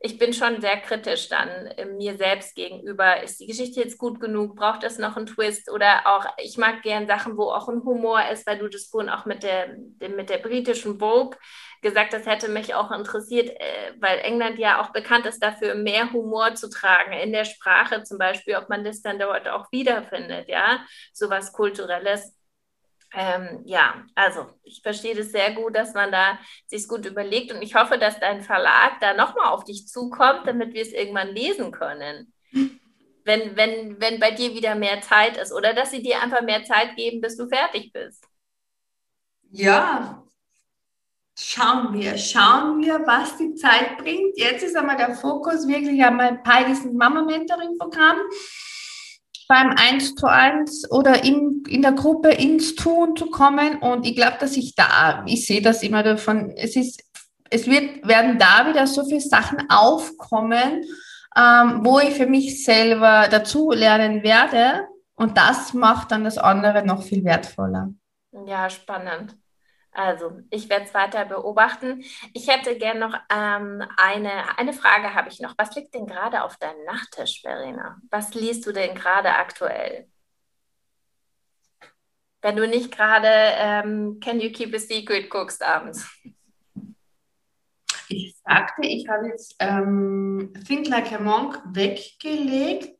Ich bin schon sehr kritisch dann äh, mir selbst gegenüber. Ist die Geschichte jetzt gut genug? Braucht es noch einen Twist? Oder auch, ich mag gern Sachen, wo auch ein Humor ist, weil du das vorhin auch mit der, mit der britischen Vogue gesagt, das hätte mich auch interessiert, äh, weil England ja auch bekannt ist dafür, mehr Humor zu tragen in der Sprache zum Beispiel, ob man das dann dort auch wiederfindet, ja, sowas Kulturelles. Ähm, ja, also ich verstehe das sehr gut, dass man da sich gut überlegt und ich hoffe, dass dein Verlag da nochmal auf dich zukommt, damit wir es irgendwann lesen können. Wenn, wenn, wenn bei dir wieder mehr Zeit ist oder dass sie dir einfach mehr Zeit geben, bis du fertig bist. Ja, Schauen wir, schauen wir, was die Zeit bringt. Jetzt ist einmal der Fokus wirklich einmal bei diesem Mama-Mentoring-Programm beim 1 zu 1 oder in, in der Gruppe ins Tun zu kommen. Und ich glaube, dass ich da, ich sehe das immer davon, es ist, es wird, werden da wieder so viele Sachen aufkommen, ähm, wo ich für mich selber dazu lernen werde. Und das macht dann das andere noch viel wertvoller. Ja, spannend. Also, ich werde es weiter beobachten. Ich hätte gerne noch ähm, eine, eine Frage habe ich noch. Was liegt denn gerade auf deinem Nachttisch, Verena? Was liest du denn gerade aktuell? Wenn du nicht gerade ähm, Can You Keep a Secret guckst abends. Ich sagte, ich habe jetzt ähm, Think Like a Monk weggelegt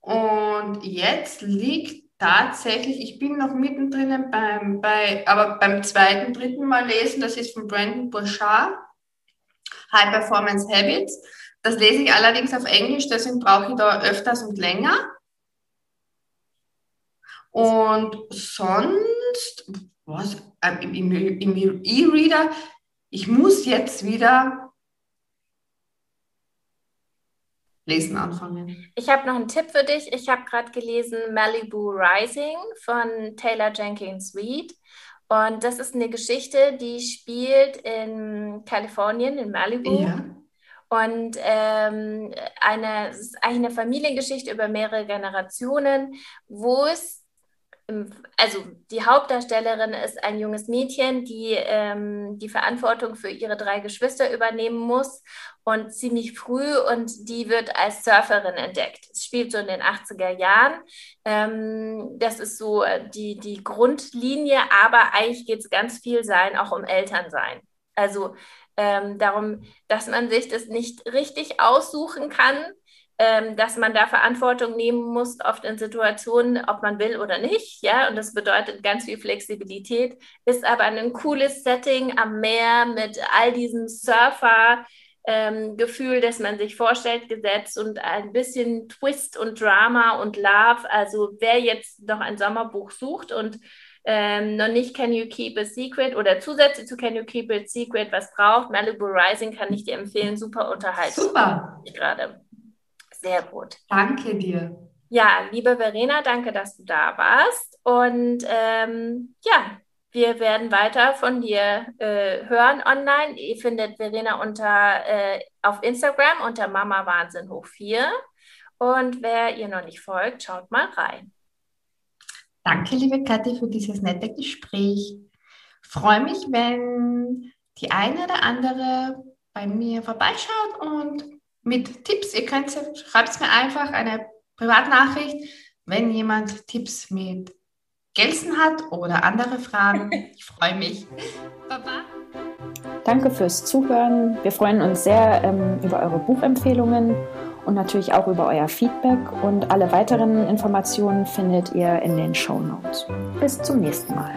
und jetzt liegt Tatsächlich, ich bin noch mittendrin beim, bei, aber beim zweiten, dritten Mal lesen, das ist von Brandon Burchard, High Performance Habits. Das lese ich allerdings auf Englisch, deswegen brauche ich da öfters und länger. Und sonst, was, im E-Reader, ich muss jetzt wieder Lesen anfangen. Ich habe noch einen Tipp für dich. Ich habe gerade gelesen Malibu Rising von Taylor Jenkins Reid. Und das ist eine Geschichte, die spielt in Kalifornien, in Malibu. Ja. Und ähm, eine, es ist eigentlich eine Familiengeschichte über mehrere Generationen, wo es also die Hauptdarstellerin ist ein junges Mädchen, die ähm, die Verantwortung für ihre drei Geschwister übernehmen muss und ziemlich früh und die wird als Surferin entdeckt. Es spielt so in den 80er Jahren. Ähm, das ist so äh, die, die Grundlinie, aber eigentlich geht es ganz viel sein, auch um Elternsein. Also ähm, darum, dass man sich das nicht richtig aussuchen kann, dass man da Verantwortung nehmen muss, oft in Situationen, ob man will oder nicht. Ja, und das bedeutet ganz viel Flexibilität, ist aber ein cooles Setting am Meer mit all diesem Surfer. Ähm, Gefühl, das man sich vorstellt, gesetzt und ein bisschen Twist und Drama und Love. Also wer jetzt noch ein Sommerbuch sucht und ähm, noch nicht Can You Keep a Secret oder zusätzlich zu Can You Keep a Secret was braucht, Malibu Rising kann ich dir empfehlen. Super Unterhaltung. Super. Gerade. Sehr gut. Danke dir. Ja, liebe Verena, danke, dass du da warst. Und ähm, ja, wir werden weiter von dir äh, hören online. Ihr findet Verena unter, äh, auf Instagram unter Mama Wahnsinn hoch 4. Und wer ihr noch nicht folgt, schaut mal rein. Danke, liebe Kathi, für dieses nette Gespräch. Freue mich, wenn die eine oder andere bei mir vorbeischaut und mit Tipps. Ihr könnt, schreibt mir einfach eine Privatnachricht, wenn jemand Tipps mit Gelsen hat oder andere Fragen. Ich freue mich. Baba. Danke fürs Zuhören. Wir freuen uns sehr ähm, über eure Buchempfehlungen und natürlich auch über euer Feedback. Und alle weiteren Informationen findet ihr in den Show Notes. Bis zum nächsten Mal.